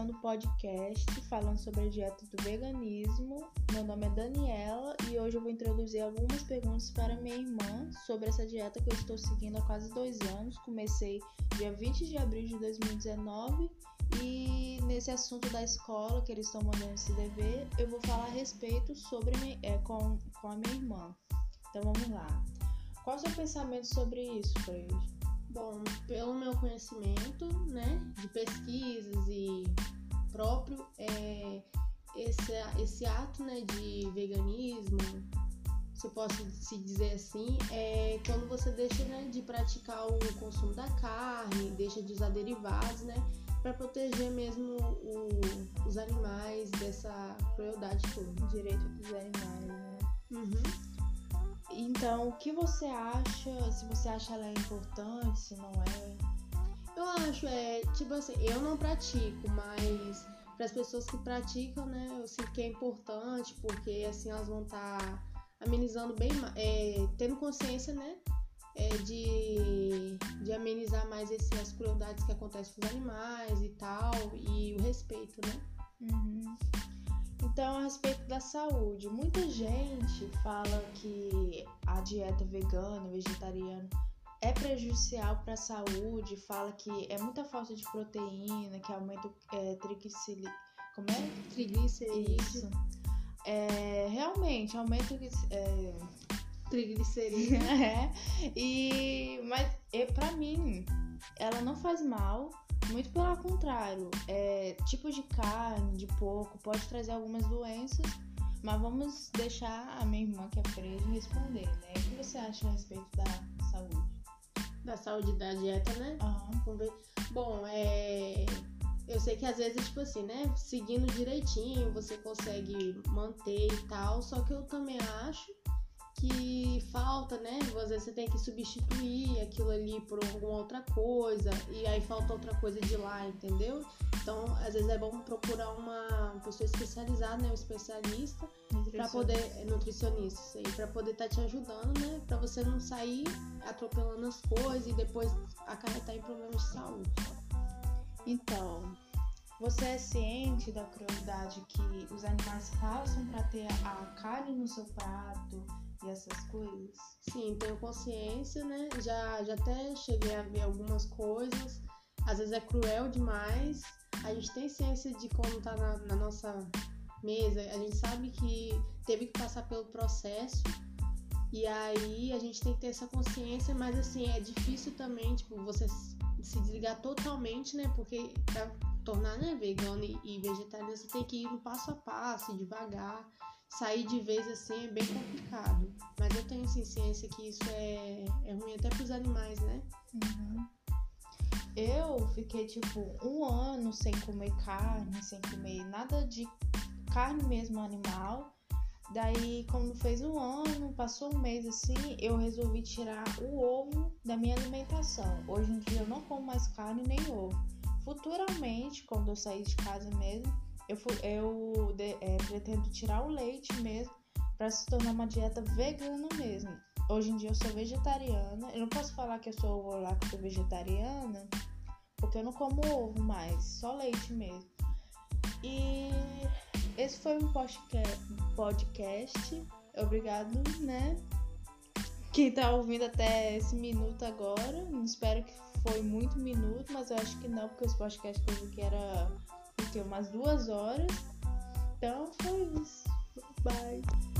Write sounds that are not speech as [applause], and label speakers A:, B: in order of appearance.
A: começando o podcast falando sobre a dieta do veganismo. Meu nome é Daniela e hoje eu vou introduzir algumas perguntas para minha irmã sobre essa dieta que eu estou seguindo há quase dois anos. Comecei dia 20 de abril de 2019 e nesse assunto da escola que eles estão mandando esse dever, eu vou falar a respeito sobre é, com, com a minha irmã. Então vamos lá. Qual é o seu pensamento sobre isso, Freire?
B: Bom, pelo meu conhecimento, né, de pesquisas e próprio, é, esse, esse ato, né, de veganismo, se eu posso se dizer assim, é quando você deixa, né, de praticar o consumo da carne, deixa de usar derivados, né, para proteger mesmo o, os animais dessa crueldade toda.
A: Direito dos animais. Então, o que você acha? Se você acha ela importante, se não é?
B: Eu acho, é, tipo assim, eu não pratico, mas para as pessoas que praticam, né, eu sinto que é importante, porque assim elas vão estar tá amenizando bem, é, tendo consciência, né, é, de, de amenizar mais esse, as crueldades que acontecem com os animais e tal, e o respeito, né?
A: Uhum. Então, a respeito da saúde, muita gente fala que a dieta vegana, vegetariana é prejudicial para a saúde, fala que é muita falta de proteína, que aumenta é, triglicerídeo. Como é?
B: Triglicerídeo.
A: É, realmente, aumenta é,
B: triglicerídeo. [laughs]
A: é, e, mas é, para mim, ela não faz mal, muito pelo contrário, é, tipo de carne, de porco, pode trazer algumas doenças, mas vamos deixar a minha irmã, que é freira, responder, né? O que você acha a respeito da saúde?
B: Da saúde da dieta, né?
A: Uhum.
B: Bom, é. Eu sei que às vezes, tipo assim, né? Seguindo direitinho, você consegue manter e tal. Só que eu também acho que falta, né? Às vezes você tem que substituir aquilo ali por alguma outra coisa e aí falta outra coisa de lá, entendeu? Então, às vezes é bom procurar uma pessoa especializada, né, um especialista para poder é, nutricionista, aí, para poder estar tá te ajudando, né, para você não sair atropelando as coisas e depois acarretar em problemas de saúde.
A: Então, você é ciente da crueldade que os animais passam para ter a carne no seu prato, e essas coisas?
B: Sim, tenho consciência, né? Já, já até cheguei a ver algumas coisas. Às vezes é cruel demais. A gente tem ciência de como tá na, na nossa mesa. A gente sabe que teve que passar pelo processo. E aí a gente tem que ter essa consciência, mas assim, é difícil também, tipo, você se desligar totalmente, né? Porque tornar né, vegano e, vegetariano, você tem que ir no passo a passo, devagar sair de vez assim é bem complicado. Mas eu tenho sim, ciência que isso é, é ruim até para os animais, né?
A: Uhum. Eu fiquei tipo um ano sem comer carne, sem comer nada de carne mesmo animal. Daí, quando fez um ano, passou um mês assim, eu resolvi tirar o ovo da minha alimentação. Hoje em dia eu não como mais carne nem ovo. Futuramente, quando eu sair de casa mesmo, eu, eu é, pretendo tirar o leite mesmo para se tornar uma dieta vegana mesmo. Hoje em dia eu sou vegetariana. Eu não posso falar que eu sou ovo lá que sou vegetariana, porque eu não como ovo mais, só leite mesmo. E esse foi um podcast. Obrigado, né? Quem tá ouvindo até esse minuto agora. Espero que foi muito minuto, mas eu acho que não, porque os podcasts que eu vi que era, que umas duas horas. Então foi isso. Bye.